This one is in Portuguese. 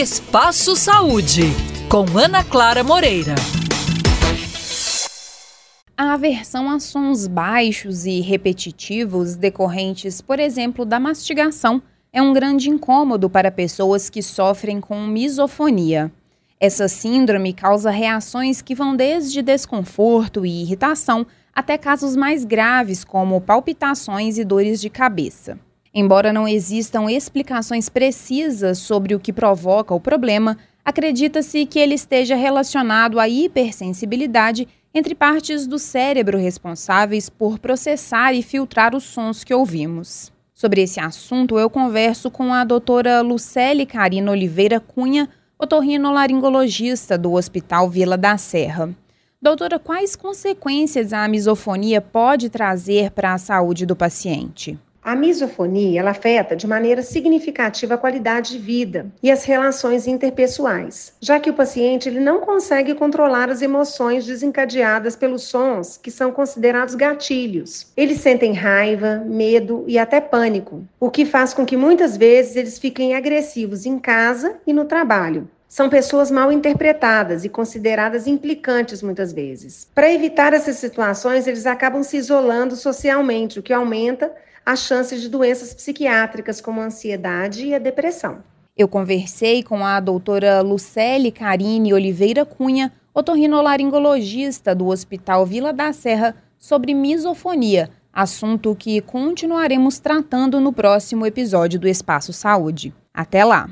Espaço Saúde, com Ana Clara Moreira. A aversão a sons baixos e repetitivos decorrentes, por exemplo, da mastigação, é um grande incômodo para pessoas que sofrem com misofonia. Essa síndrome causa reações que vão desde desconforto e irritação até casos mais graves, como palpitações e dores de cabeça. Embora não existam explicações precisas sobre o que provoca o problema, acredita-se que ele esteja relacionado à hipersensibilidade entre partes do cérebro responsáveis por processar e filtrar os sons que ouvimos. Sobre esse assunto, eu converso com a doutora Lucele Carina Oliveira Cunha, otorrinolaringologista do Hospital Vila da Serra. Doutora, quais consequências a misofonia pode trazer para a saúde do paciente? A misofonia ela afeta de maneira significativa a qualidade de vida e as relações interpessoais, já que o paciente ele não consegue controlar as emoções desencadeadas pelos sons que são considerados gatilhos. Eles sentem raiva, medo e até pânico, o que faz com que muitas vezes eles fiquem agressivos em casa e no trabalho. São pessoas mal interpretadas e consideradas implicantes muitas vezes. Para evitar essas situações, eles acabam se isolando socialmente, o que aumenta as chances de doenças psiquiátricas como a ansiedade e a depressão. Eu conversei com a doutora Lucele Carine Oliveira Cunha, otorrinolaringologista do Hospital Vila da Serra, sobre misofonia, assunto que continuaremos tratando no próximo episódio do Espaço Saúde. Até lá!